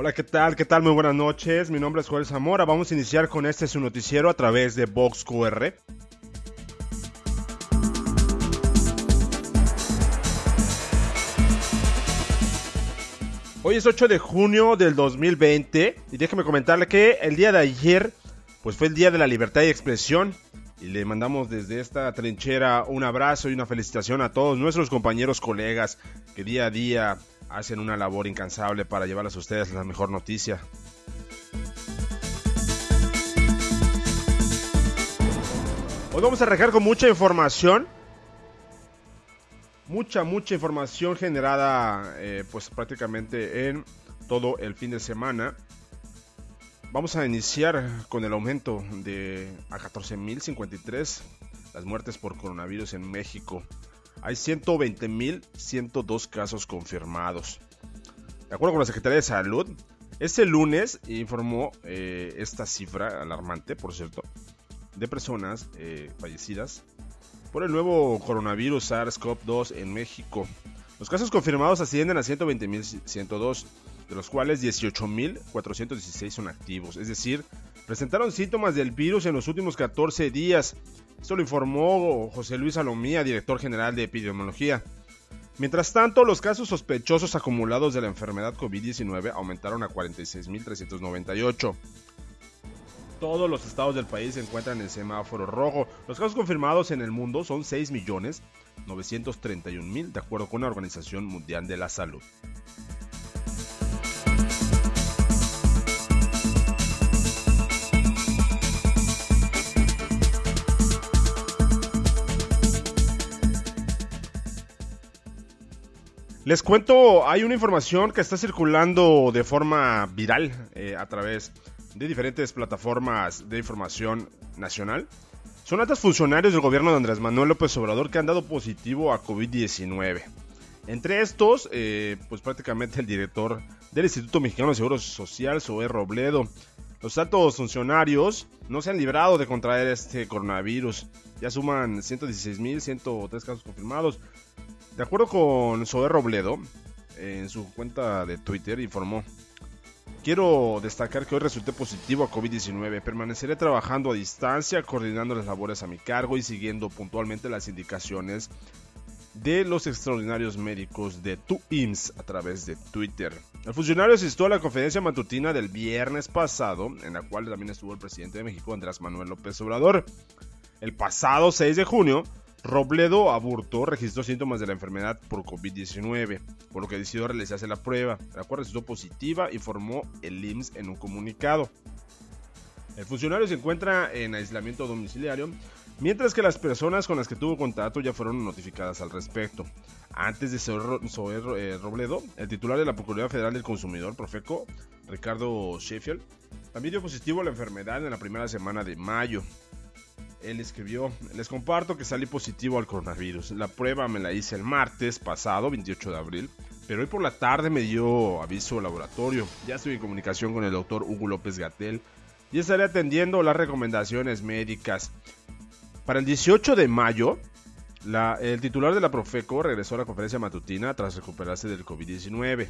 Hola, ¿qué tal? ¿Qué tal? Muy buenas noches. Mi nombre es Joel Zamora. Vamos a iniciar con este su noticiero a través de Vox QR. Hoy es 8 de junio del 2020 y déjeme comentarle que el día de ayer pues fue el día de la libertad y expresión y le mandamos desde esta trinchera un abrazo y una felicitación a todos nuestros compañeros colegas que día a día hacen una labor incansable para llevarles a ustedes la mejor noticia. Hoy vamos a arrancar con mucha información. Mucha, mucha información generada eh, pues prácticamente en todo el fin de semana. Vamos a iniciar con el aumento de a 14.053 las muertes por coronavirus en México. Hay 120.102 casos confirmados. De acuerdo con la Secretaría de Salud, este lunes informó eh, esta cifra alarmante, por cierto, de personas eh, fallecidas por el nuevo coronavirus SARS-CoV-2 en México. Los casos confirmados ascienden a 120.102, de los cuales 18.416 son activos, es decir, presentaron síntomas del virus en los últimos 14 días. Esto lo informó José Luis Salomía, director general de epidemiología. Mientras tanto, los casos sospechosos acumulados de la enfermedad COVID-19 aumentaron a 46.398. Todos los estados del país se encuentran en semáforo rojo. Los casos confirmados en el mundo son 6.931.000, de acuerdo con la Organización Mundial de la Salud. Les cuento, hay una información que está circulando de forma viral eh, a través de diferentes plataformas de información nacional. Son altos funcionarios del gobierno de Andrés Manuel López Obrador que han dado positivo a COVID-19. Entre estos, eh, pues prácticamente el director del Instituto Mexicano de Seguro Social, Zoé Robledo. Los altos funcionarios no se han librado de contraer este coronavirus. Ya suman 116.103 casos confirmados. De acuerdo con Zoe Robledo, en su cuenta de Twitter informó, quiero destacar que hoy resulté positivo a COVID-19, permaneceré trabajando a distancia, coordinando las labores a mi cargo y siguiendo puntualmente las indicaciones de los extraordinarios médicos de tu IMSS a través de Twitter. El funcionario asistió a la conferencia matutina del viernes pasado, en la cual también estuvo el presidente de México, Andrés Manuel López Obrador. El pasado 6 de junio, Robledo Aburto registró síntomas de la enfermedad por COVID-19, por lo que decidió realizarse la prueba, la cual resultó positiva, informó el IMSS en un comunicado. El funcionario se encuentra en aislamiento domiciliario, mientras que las personas con las que tuvo contacto ya fueron notificadas al respecto. Antes de ser eh, Robledo, el titular de la Procuraduría Federal del Consumidor, Profeco, Ricardo Sheffield, también dio positivo a la enfermedad en la primera semana de mayo. Él escribió, les comparto que salí positivo al coronavirus. La prueba me la hice el martes pasado, 28 de abril, pero hoy por la tarde me dio aviso laboratorio. Ya estoy en comunicación con el doctor Hugo López Gatel y estaré atendiendo las recomendaciones médicas. Para el 18 de mayo, el titular de la Profeco regresó a la conferencia matutina tras recuperarse del COVID-19.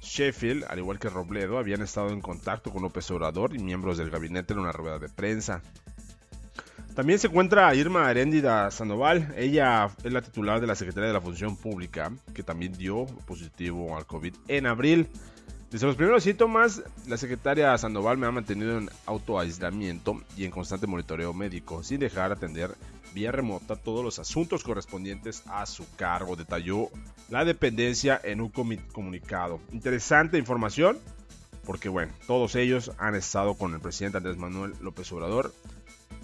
Sheffield, al igual que Robledo, habían estado en contacto con López Obrador y miembros del gabinete en una rueda de prensa. También se encuentra Irma Aréndida Sandoval. Ella es la titular de la Secretaría de la Función Pública, que también dio positivo al COVID en abril. Desde los primeros síntomas, la secretaria Sandoval me ha mantenido en autoaislamiento y en constante monitoreo médico, sin dejar atender vía remota todos los asuntos correspondientes a su cargo, detalló la dependencia en un comunicado. Interesante información, porque bueno, todos ellos han estado con el presidente Andrés Manuel López Obrador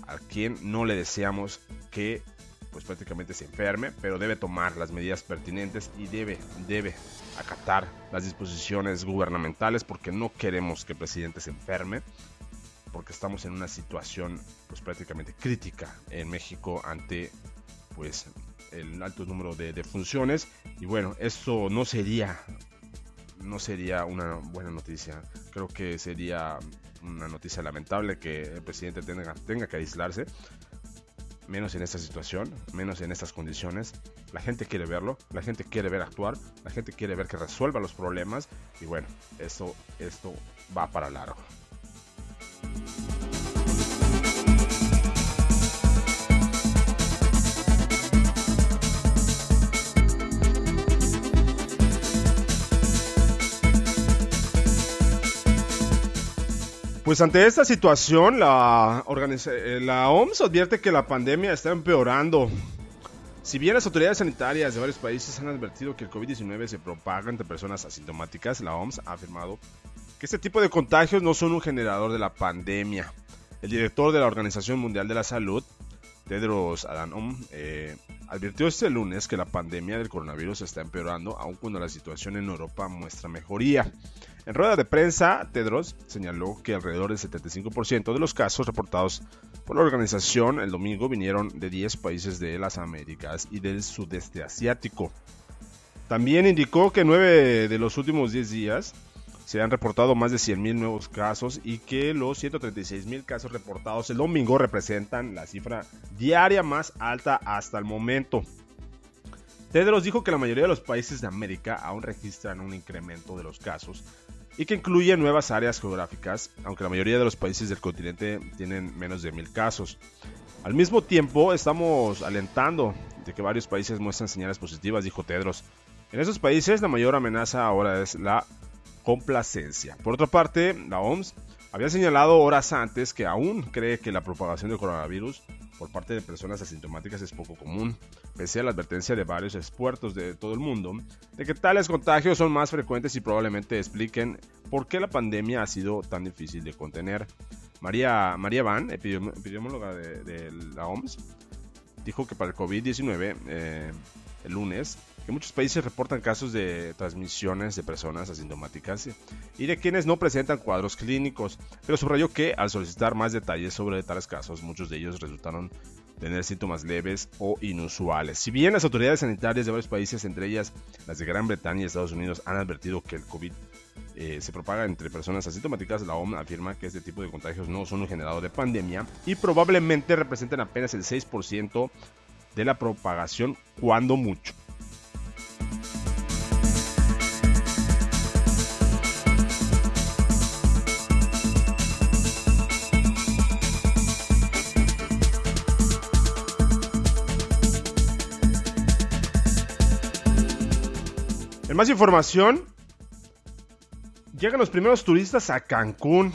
a quien no le deseamos que pues prácticamente se enferme, pero debe tomar las medidas pertinentes y debe, debe acatar las disposiciones gubernamentales porque no queremos que el presidente se enferme, porque estamos en una situación pues prácticamente crítica en México ante pues el alto número de, de funciones. Y bueno, esto no sería no sería una buena noticia. Creo que sería una noticia lamentable que el presidente tenga, tenga que aislarse. menos en esta situación, menos en estas condiciones. La gente quiere verlo, la gente quiere ver actuar, la gente quiere ver que resuelva los problemas y bueno, esto, esto va para largo. Pues ante esta situación, la, eh, OMS advierte que la pandemia está empeorando. Si bien las autoridades sanitarias de varios países han advertido que el COVID-19 se propaga entre personas asintomáticas, la OMS ha afirmado que este tipo de contagios no son un generador de la pandemia. El director de la Organización Mundial de la Salud, Tedros Adhanom, eh, advirtió este lunes que la pandemia del coronavirus está empeorando, aun cuando la situación en Europa muestra mejoría. En rueda de prensa, Tedros señaló que alrededor del 75% de los casos reportados por la organización el domingo vinieron de 10 países de las Américas y del sudeste asiático. También indicó que 9 de los últimos 10 días se han reportado más de 100.000 nuevos casos y que los 136.000 casos reportados el domingo representan la cifra diaria más alta hasta el momento. Tedros dijo que la mayoría de los países de América aún registran un incremento de los casos y que incluye nuevas áreas geográficas, aunque la mayoría de los países del continente tienen menos de mil casos. Al mismo tiempo, estamos alentando de que varios países muestran señales positivas, dijo Tedros. En esos países, la mayor amenaza ahora es la complacencia. Por otra parte, la OMS había señalado horas antes que aún cree que la propagación del coronavirus por parte de personas asintomáticas es poco común, pese a la advertencia de varios expertos de todo el mundo de que tales contagios son más frecuentes y probablemente expliquen por qué la pandemia ha sido tan difícil de contener. María, María Van, epidemióloga de, la OMS, dijo que para el COVID-19, eh, el lunes, que muchos países reportan casos de transmisiones de personas asintomáticas y de quienes no presentan cuadros clínicos, pero subrayó que al solicitar más detalles sobre tales casos, muchos de ellos resultaron tener síntomas leves o inusuales. Si bien las autoridades sanitarias de varios países, entre ellas las de Gran Bretaña y Estados Unidos, han advertido que el COVID eh, se propaga entre personas asintomáticas, la OMS afirma que este tipo de contagios no son un generador de pandemia y probablemente representan apenas el 6% de la propagación, cuando mucho. Más información, llegan los primeros turistas a Cancún,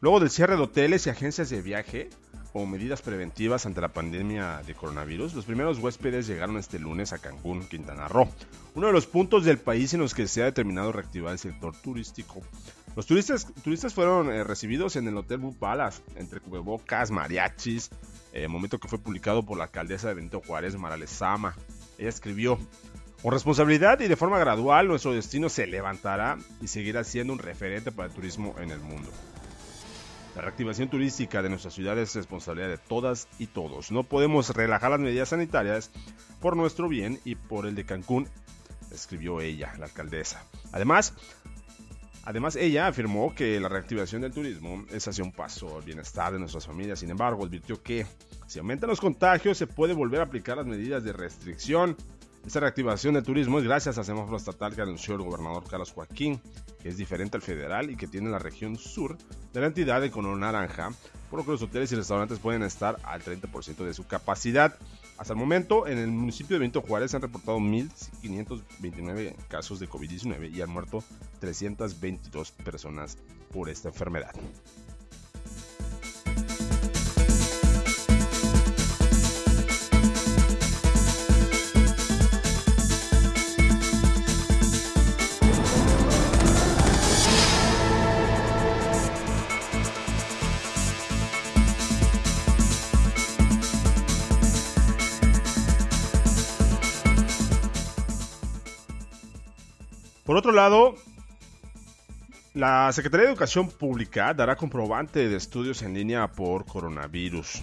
luego del cierre de hoteles y agencias de viaje o medidas preventivas ante la pandemia de coronavirus. Los primeros huéspedes llegaron este lunes a Cancún, Quintana Roo, uno de los puntos del país en los que se ha determinado reactivar el sector turístico. Los turistas, turistas fueron eh, recibidos en el Hotel Blue Palace, entre cubrebocas, mariachis, eh, momento que fue publicado por la alcaldesa de Benito Juárez, Marales Sama. Ella escribió, con responsabilidad y de forma gradual, nuestro destino se levantará y seguirá siendo un referente para el turismo en el mundo. La reactivación turística de nuestra ciudad es responsabilidad de todas y todos. No podemos relajar las medidas sanitarias por nuestro bien y por el de Cancún, escribió ella, la alcaldesa. Además, Además, ella afirmó que la reactivación del turismo es hacia un paso al bienestar de nuestras familias. Sin embargo, advirtió que si aumentan los contagios se puede volver a aplicar las medidas de restricción esta reactivación del turismo es gracias al semáforo estatal que anunció el gobernador Carlos Joaquín, que es diferente al federal y que tiene la región sur de la entidad de color naranja, por lo que los hoteles y restaurantes pueden estar al 30% de su capacidad. Hasta el momento, en el municipio de Benito Juárez se han reportado 1.529 casos de COVID-19 y han muerto 322 personas por esta enfermedad. Otro lado, la Secretaría de Educación Pública dará comprobante de estudios en línea por coronavirus.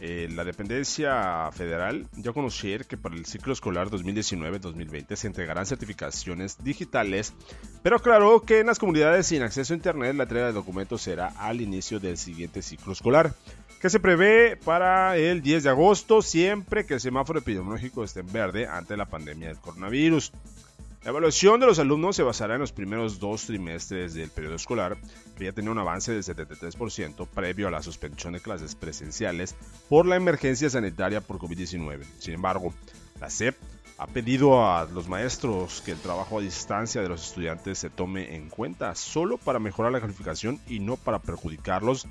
Eh, la dependencia federal dio a conocer que para el ciclo escolar 2019-2020 se entregarán certificaciones digitales, pero aclaró que en las comunidades sin acceso a Internet la entrega de documentos será al inicio del siguiente ciclo escolar, que se prevé para el 10 de agosto, siempre que el semáforo epidemiológico esté en verde ante la pandemia del coronavirus. La evaluación de los alumnos se basará en los primeros dos trimestres del periodo escolar, que ya tenía un avance del 73% previo a la suspensión de clases presenciales por la emergencia sanitaria por COVID-19. Sin embargo, la SEP ha pedido a los maestros que el trabajo a distancia de los estudiantes se tome en cuenta solo para mejorar la calificación y no para perjudicarlos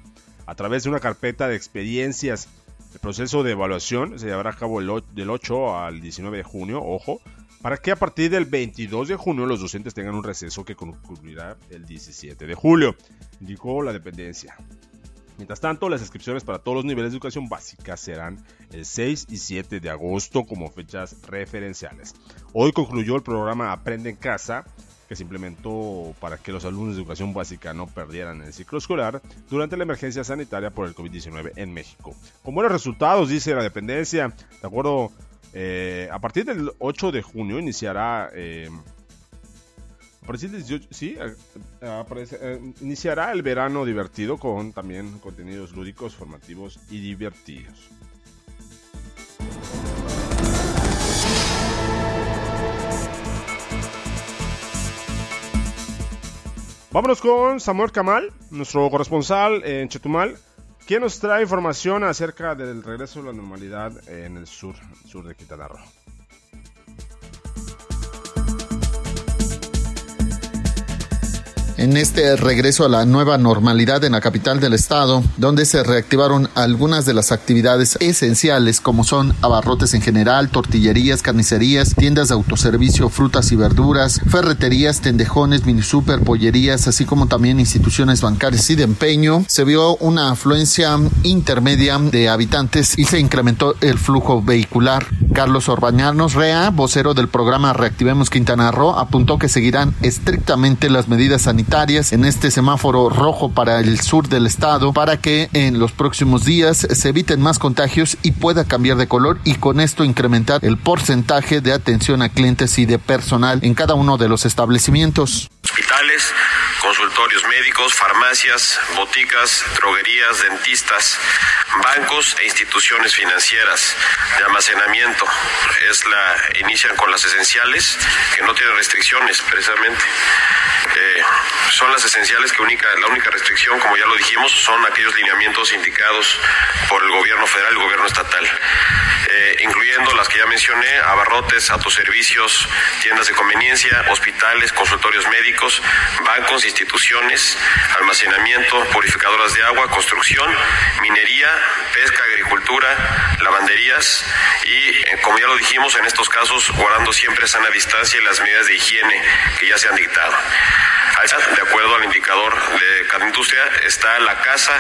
a través de una carpeta de experiencias. El proceso de evaluación se llevará a cabo del 8 al 19 de junio, ojo, para que a partir del 22 de junio los docentes tengan un receso que concluirá el 17 de julio, indicó la dependencia. Mientras tanto, las inscripciones para todos los niveles de educación básica serán el 6 y 7 de agosto como fechas referenciales. Hoy concluyó el programa Aprende en Casa, que se implementó para que los alumnos de educación básica no perdieran el ciclo escolar durante la emergencia sanitaria por el COVID-19 en México. Con buenos resultados, dice la dependencia, de acuerdo eh, a partir del 8 de junio iniciará. Eh, sí, eh, iniciará el verano divertido con también contenidos lúdicos, formativos y divertidos. Vámonos con Samuel Kamal, nuestro corresponsal en Chetumal, ¿Quién nos trae información acerca del regreso a la normalidad en el sur, sur de Quintana Roo? En este regreso a la nueva normalidad en la capital del estado, donde se reactivaron algunas de las actividades esenciales como son abarrotes en general, tortillerías, carnicerías, tiendas de autoservicio, frutas y verduras, ferreterías, tendejones, mini super, pollerías, así como también instituciones bancarias y de empeño. Se vio una afluencia intermedia de habitantes y se incrementó el flujo vehicular. Carlos Orbañanos Rea, vocero del programa Reactivemos Quintana Roo, apuntó que seguirán estrictamente las medidas sanitarias en este semáforo rojo para el sur del estado para que en los próximos días se eviten más contagios y pueda cambiar de color y con esto incrementar el porcentaje de atención a clientes y de personal en cada uno de los establecimientos. Hospitales, consultorios médicos, farmacias, boticas, droguerías, dentistas, bancos e instituciones financieras de almacenamiento. Es la inician con las esenciales que no tienen restricciones precisamente. Eh, son las esenciales que única, la única restricción, como ya lo dijimos, son aquellos lineamientos indicados por el gobierno federal y el gobierno estatal, incluyendo las que ya mencioné, abarrotes, autoservicios, tiendas de conveniencia, hospitales, consultorios médicos, bancos, instituciones, almacenamiento, purificadoras de agua, construcción, minería, pesca, agricultura, lavanderías y, eh, como ya lo dijimos, en estos casos guardando siempre sana distancia y las medidas de higiene que ya se han dictado. De acuerdo al indicador de cada industria, está la caza,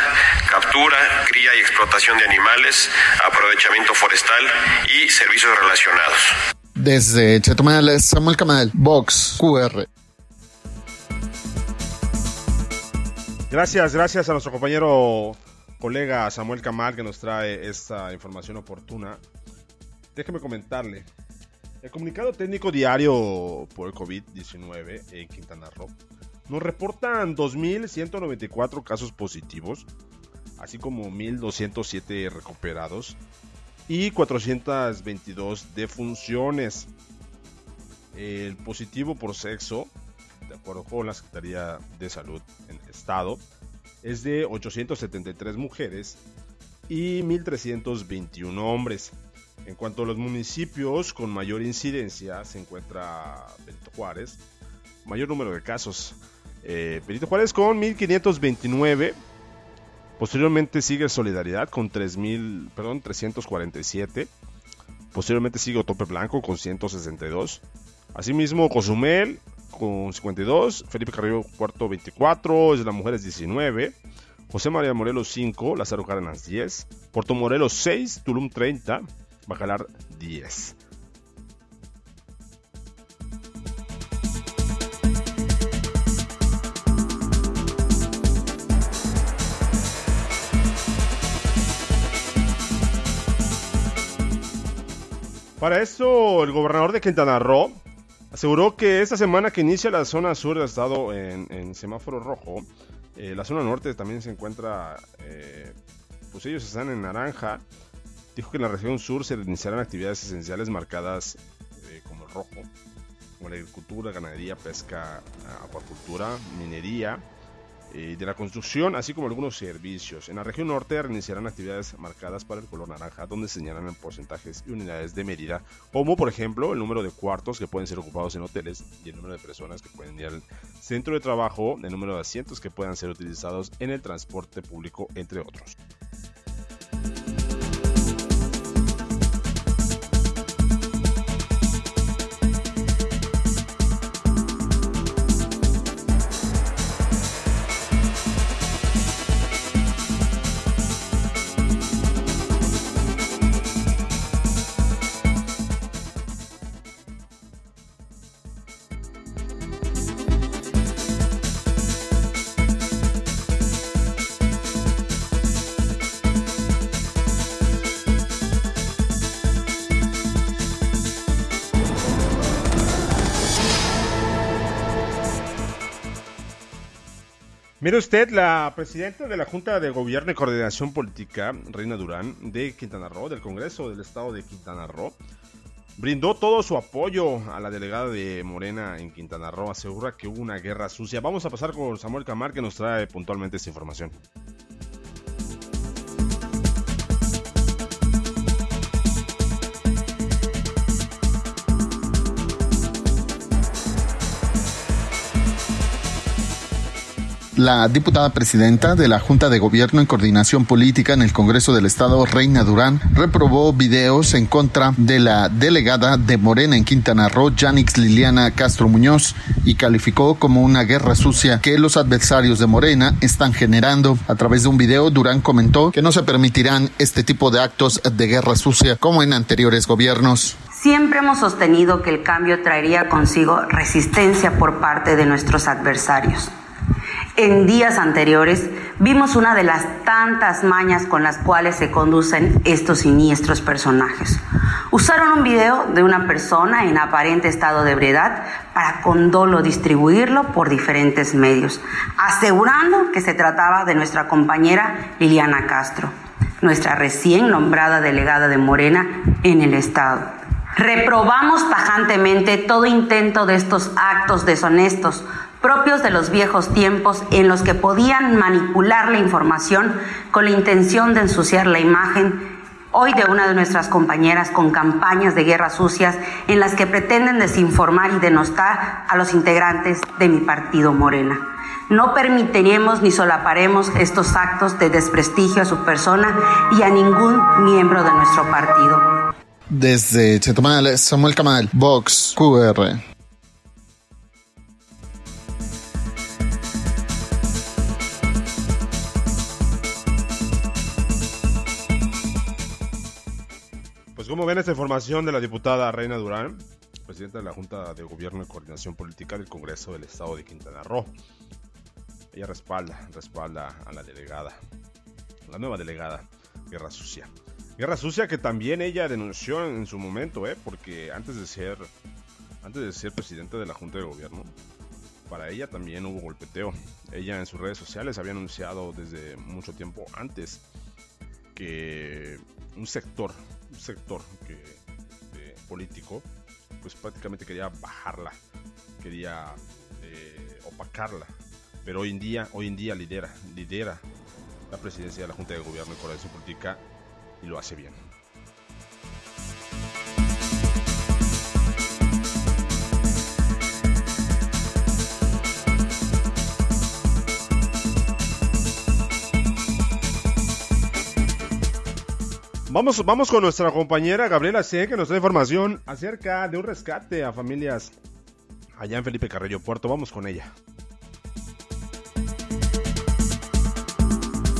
captura, cría y explotación de animales, aprovechamiento forestal y servicios relacionados. Desde Chetumal, Samuel Camal, Vox QR. Gracias, gracias a nuestro compañero colega Samuel Camal que nos trae esta información oportuna. Déjeme comentarle. El comunicado técnico diario por el COVID-19 en Quintana Roo nos reportan 2.194 casos positivos, así como 1.207 recuperados y 422 defunciones. El positivo por sexo, de acuerdo con la Secretaría de Salud en el Estado, es de 873 mujeres y 1.321 hombres. En cuanto a los municipios con mayor incidencia, se encuentra Benito Juárez, mayor número de casos, eh, Benito Juárez con 1529. Posteriormente sigue Solidaridad con 3000, perdón, 347. Posteriormente sigue Otope Blanco con 162. Asimismo, Cozumel con 52. Felipe Carrillo Cuarto 24. Es las Mujeres 19. José María Morelos 5. Lázaro Cárdenas 10. Puerto Morelos 6. Tulum 30. Bacalar 10. Para esto, el gobernador de Quintana Roo aseguró que esta semana que inicia la zona sur del estado en, semáforo rojo, eh, la zona norte también se encuentra eh, pues ellos están en naranja. Dijo que en la región sur se iniciarán actividades esenciales marcadas eh, como el rojo, como la agricultura, ganadería, pesca, acuacultura, minería, de la construcción, así como algunos servicios. En la región norte reiniciarán actividades marcadas para el color naranja, donde señalan porcentajes y unidades de medida, como por ejemplo el número de cuartos que pueden ser ocupados en hoteles y el número de personas que pueden ir al centro de trabajo, el número de asientos que puedan ser utilizados en el transporte público, entre otros. Mire usted, la presidenta de la Junta de Gobierno y Coordinación Política, Reina Durán, de Quintana Roo, del Congreso del Estado de Quintana Roo, brindó todo su apoyo a la delegada de Morena en Quintana Roo. Asegura que hubo una guerra sucia. Vamos a pasar con Samuel Camar que nos trae puntualmente esta información. La diputada presidenta de la Junta de Gobierno en Coordinación Política en el Congreso del Estado, Reina Durán, reprobó videos en contra de la delegada de Morena en Quintana Roo, Janix Liliana Castro Muñoz, y calificó como una guerra sucia que los adversarios de Morena están generando. A través de un video, Durán comentó que no se permitirán este tipo de actos de guerra sucia como en anteriores gobiernos. Siempre hemos sostenido que el cambio traería consigo resistencia por parte de nuestros adversarios. En días anteriores vimos una de las tantas mañas con las cuales se conducen estos siniestros personajes. Usaron un video de una persona en aparente estado de ebriedad para con dolo distribuirlo por diferentes medios, asegurando que se trataba de nuestra compañera Liliana Castro, nuestra recién nombrada delegada de Morena en el Estado. Reprobamos tajantemente todo intento de estos actos deshonestos propios de los viejos tiempos en los que podían manipular la información con la intención de ensuciar la imagen hoy de una de nuestras compañeras con campañas de guerras sucias en las que pretenden desinformar y denostar a los integrantes de mi partido Morena. No permitiremos ni solaparemos estos actos de desprestigio a su persona y a ningún miembro de nuestro partido. Desde Chetumal, Samuel Camal, Vox, QR. ¿Cómo ven esta información de la diputada Reina Durán, presidenta de la Junta de Gobierno y Coordinación Política del Congreso del Estado de Quintana Roo? Ella respalda, respalda a la delegada, la nueva delegada, Guerra Sucia. Guerra Sucia que también ella denunció en su momento, ¿eh? porque antes de ser, antes de ser presidenta de la Junta de Gobierno, para ella también hubo golpeteo. Ella en sus redes sociales había anunciado desde mucho tiempo antes que un sector sector eh, político, pues prácticamente quería bajarla, quería eh, opacarla. Pero hoy en día, hoy en día lidera, lidera la presidencia de la Junta de Gobierno y Coordinación Política y lo hace bien. Vamos, vamos con nuestra compañera Gabriela C, que nos da información acerca de un rescate a familias allá en Felipe Carrillo Puerto. Vamos con ella.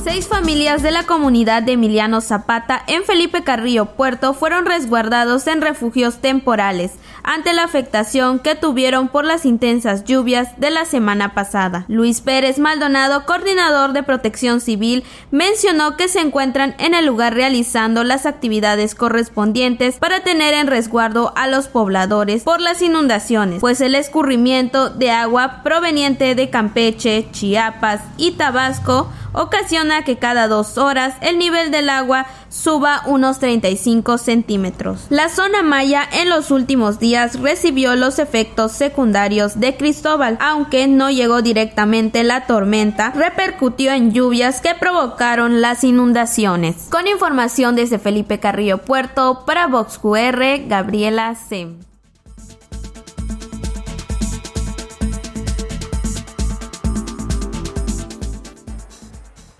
Seis familias de la comunidad de Emiliano Zapata en Felipe Carrillo Puerto fueron resguardados en refugios temporales ante la afectación que tuvieron por las intensas lluvias de la semana pasada. Luis Pérez Maldonado, coordinador de protección civil, mencionó que se encuentran en el lugar realizando las actividades correspondientes para tener en resguardo a los pobladores por las inundaciones, pues el escurrimiento de agua proveniente de Campeche, Chiapas y Tabasco ocasiona que cada dos horas el nivel del agua suba unos 35 centímetros. La zona maya en los últimos días recibió los efectos secundarios de Cristóbal, aunque no llegó directamente la tormenta, repercutió en lluvias que provocaron las inundaciones. Con información desde Felipe Carrillo Puerto para VoxQR, Gabriela Sem.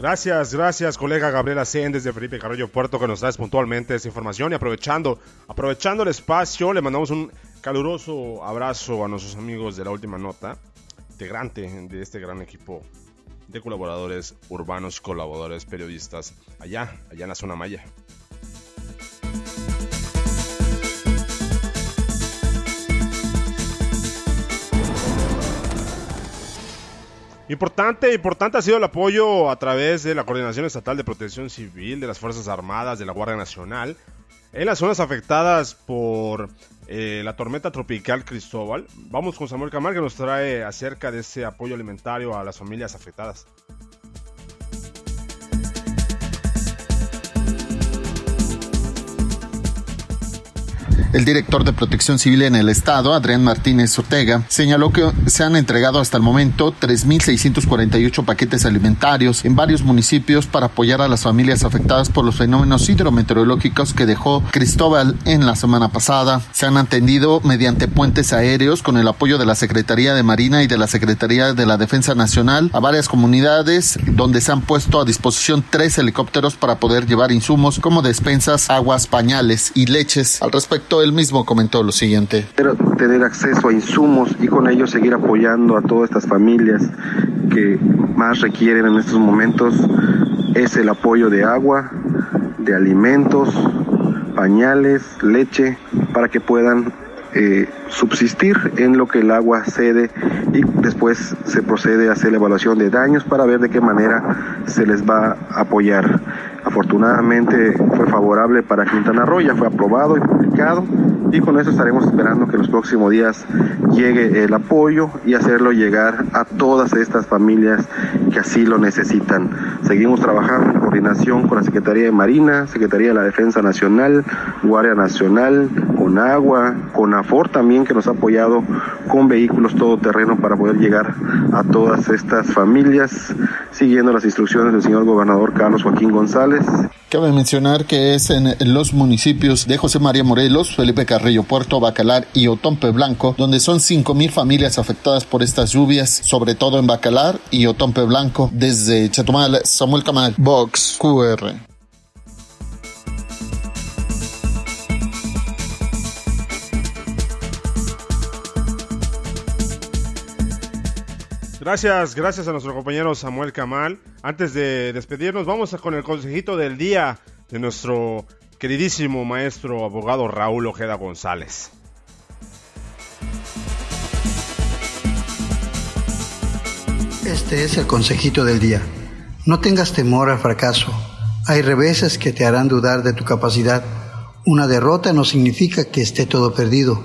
Gracias, gracias, colega Gabriela Sen desde Felipe Carrillo Puerto que nos traes puntualmente esta información y aprovechando, aprovechando el espacio, le mandamos un caluroso abrazo a nuestros amigos de la última nota, integrante de este gran equipo de colaboradores urbanos, colaboradores, periodistas, allá, allá en la zona maya. Importante, importante ha sido el apoyo a través de la Coordinación Estatal de Protección Civil, de las Fuerzas Armadas, de la Guardia Nacional, en las zonas afectadas por eh, la tormenta tropical Cristóbal. Vamos con Samuel Camar que nos trae acerca de ese apoyo alimentario a las familias afectadas. El director de Protección Civil en el Estado, Adrián Martínez Ortega, señaló que se han entregado hasta el momento 3.648 paquetes alimentarios en varios municipios para apoyar a las familias afectadas por los fenómenos hidrometeorológicos que dejó Cristóbal en la semana pasada. Se han atendido mediante puentes aéreos con el apoyo de la Secretaría de Marina y de la Secretaría de la Defensa Nacional a varias comunidades donde se han puesto a disposición tres helicópteros para poder llevar insumos como despensas, aguas, pañales y leches. Al respecto, él mismo comentó lo siguiente. Tener acceso a insumos y con ello seguir apoyando a todas estas familias que más requieren en estos momentos es el apoyo de agua, de alimentos, pañales, leche, para que puedan eh, subsistir en lo que el agua cede y después se procede a hacer la evaluación de daños para ver de qué manera se les va a apoyar. Afortunadamente fue favorable para Quintana Roo, ya fue aprobado y publicado y con eso estaremos esperando que en los próximos días llegue el apoyo y hacerlo llegar a todas estas familias que así lo necesitan. Seguimos trabajando en coordinación con la Secretaría de Marina, Secretaría de la Defensa Nacional, Guardia Nacional, con agua, con AFOR también que nos ha apoyado con vehículos todoterreno para poder llegar a todas estas familias, siguiendo las instrucciones del señor gobernador Carlos Joaquín González. Cabe mencionar que es en los municipios de José María Morelos, Felipe Carrillo Puerto, Bacalar y Otompe Blanco, donde son 5.000 familias afectadas por estas lluvias, sobre todo en Bacalar y Otompe Blanco. Desde Chetumal, Samuel Camal, Box QR. Gracias, gracias a nuestro compañero Samuel Camal. Antes de despedirnos, vamos con el consejito del día de nuestro queridísimo maestro abogado Raúl Ojeda González. Este es el consejito del día. No tengas temor al fracaso. Hay reveses que te harán dudar de tu capacidad. Una derrota no significa que esté todo perdido.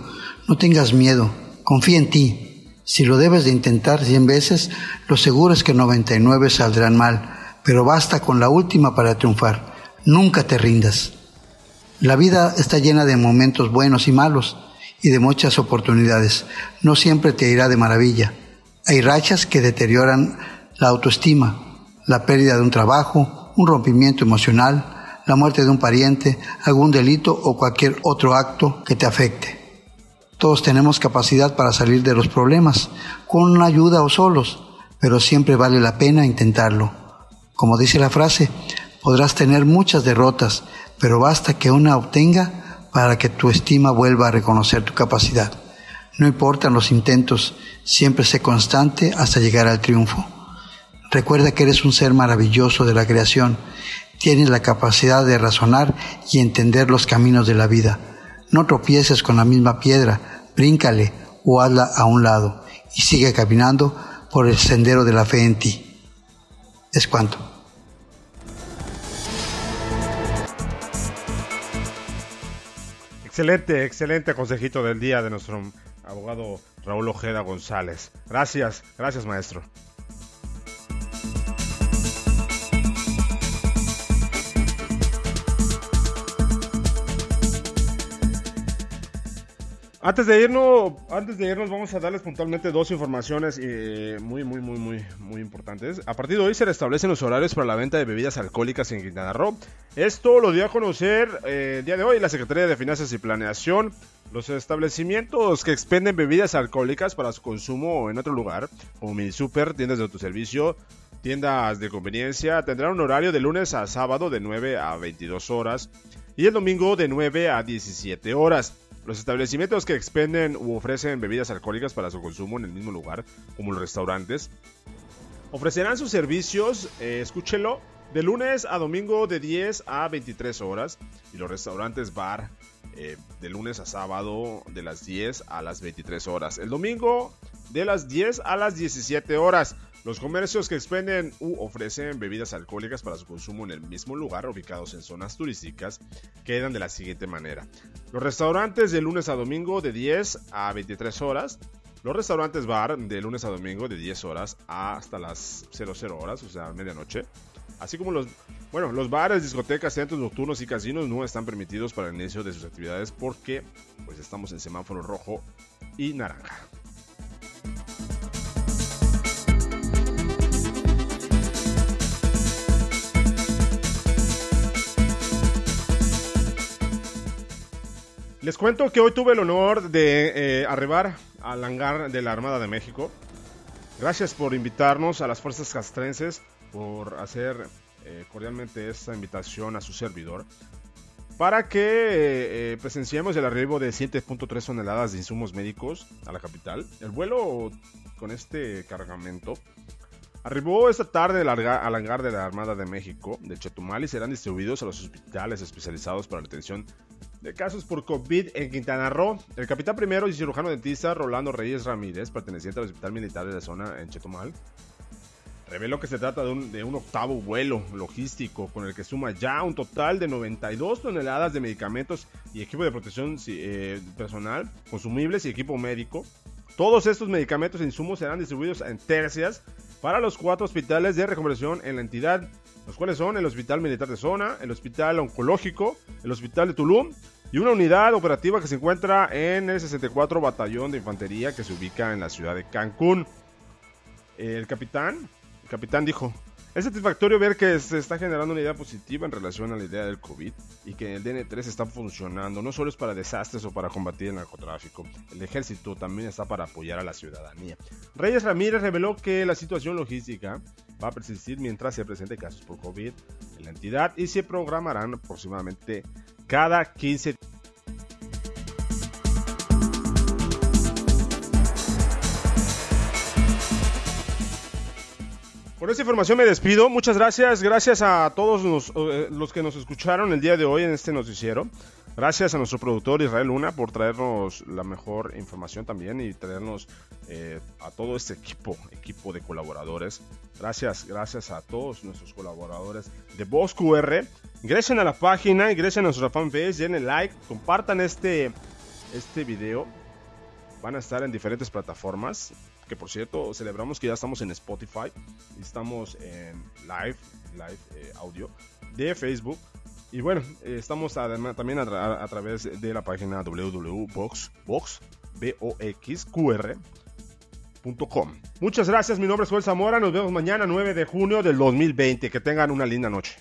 No tengas miedo. Confía en ti. Si lo debes de intentar cien veces, lo seguro es que 99 saldrán mal, pero basta con la última para triunfar. Nunca te rindas. La vida está llena de momentos buenos y malos y de muchas oportunidades. No siempre te irá de maravilla. Hay rachas que deterioran la autoestima, la pérdida de un trabajo, un rompimiento emocional, la muerte de un pariente, algún delito o cualquier otro acto que te afecte. Todos tenemos capacidad para salir de los problemas, con ayuda o solos, pero siempre vale la pena intentarlo. Como dice la frase, podrás tener muchas derrotas, pero basta que una obtenga para que tu estima vuelva a reconocer tu capacidad. No importan los intentos, siempre sé constante hasta llegar al triunfo. Recuerda que eres un ser maravilloso de la creación, tienes la capacidad de razonar y entender los caminos de la vida no tropieces con la misma piedra, bríncale o hazla a un lado y sigue caminando por el sendero de la fe en ti. Es cuanto. Excelente, excelente consejito del día de nuestro abogado Raúl Ojeda González. Gracias, gracias maestro. Antes de irnos, antes de irnos vamos a darles puntualmente dos informaciones eh, muy, muy, muy, muy, muy importantes. A partir de hoy se restablecen los horarios para la venta de bebidas alcohólicas en Quintana Roo. Esto lo dio a conocer eh, el día de hoy la Secretaría de Finanzas y Planeación. Los establecimientos que expenden bebidas alcohólicas para su consumo en otro lugar, como mi super, tiendas de autoservicio, tiendas de conveniencia, tendrán un horario de lunes a sábado de 9 a 22 horas y el domingo de 9 a 17 horas. Los establecimientos que expenden u ofrecen bebidas alcohólicas para su consumo en el mismo lugar, como los restaurantes, ofrecerán sus servicios, eh, escúchelo, de lunes a domingo de 10 a 23 horas y los restaurantes bar eh, de lunes a sábado de las 10 a las 23 horas. El domingo de las 10 a las 17 horas. Los comercios que expenden u ofrecen bebidas alcohólicas para su consumo en el mismo lugar, ubicados en zonas turísticas, quedan de la siguiente manera. Los restaurantes de lunes a domingo de 10 a 23 horas. Los restaurantes bar de lunes a domingo de 10 horas hasta las 00 horas, o sea, medianoche. Así como los, bueno, los bares, discotecas, centros nocturnos y casinos no están permitidos para el inicio de sus actividades porque pues estamos en semáforo rojo y naranja. Les cuento que hoy tuve el honor de eh, arribar al hangar de la Armada de México. Gracias por invitarnos a las fuerzas castrenses, por hacer eh, cordialmente esta invitación a su servidor, para que eh, presenciemos el arribo de 7.3 toneladas de insumos médicos a la capital. El vuelo con este cargamento Arribó esta tarde al hangar de la Armada de México de Chetumal y serán distribuidos a los hospitales especializados para la atención de casos por COVID en Quintana Roo. El capitán primero y cirujano dentista Rolando Reyes Ramírez, perteneciente al Hospital Militar de la zona en Chetumal, reveló que se trata de un, octavo vuelo logístico con el que suma ya un total de 92 toneladas de medicamentos y equipo de protección eh, personal, consumibles y equipo médico. Todos estos medicamentos e insumos serán distribuidos en tercias para los cuatro hospitales de reconversión en la entidad, los cuales son el Hospital Militar de Zona, el Hospital Oncológico, el Hospital de Tulum y una unidad operativa que se encuentra en el 64 Batallón de Infantería que se ubica en la ciudad de Cancún. El capitán, el capitán dijo, es satisfactorio ver que se está generando una idea positiva en relación a la idea del COVID y que el DN3 está funcionando, no solo es para desastres o para combatir el narcotráfico, el ejército también está para apoyar a la ciudadanía. Reyes Ramírez reveló que la situación logística va a persistir mientras se presente casos por COVID en la entidad y se programarán aproximadamente cada 15 días Con esta información me despido. Muchas gracias. Gracias a todos los, eh, los, que nos escucharon el día de hoy en este noticiero. Gracias a nuestro productor Israel Luna por traernos la mejor información también y traernos eh, a todo este equipo, equipo de colaboradores. Gracias, gracias a todos nuestros colaboradores de Voz QR. Ingresen a la página, ingresen a nuestra fanpage, denle like, compartan este, este video. Van a estar en diferentes plataformas que por cierto celebramos que ya estamos en Spotify, estamos en live, live eh, audio de Facebook. Y bueno, eh, estamos además, también a, través de la página www.boxboxqr.com. Muchas gracias, mi nombre es Joel Zamora, nos vemos mañana 9 de junio del 2020. Que tengan una linda noche.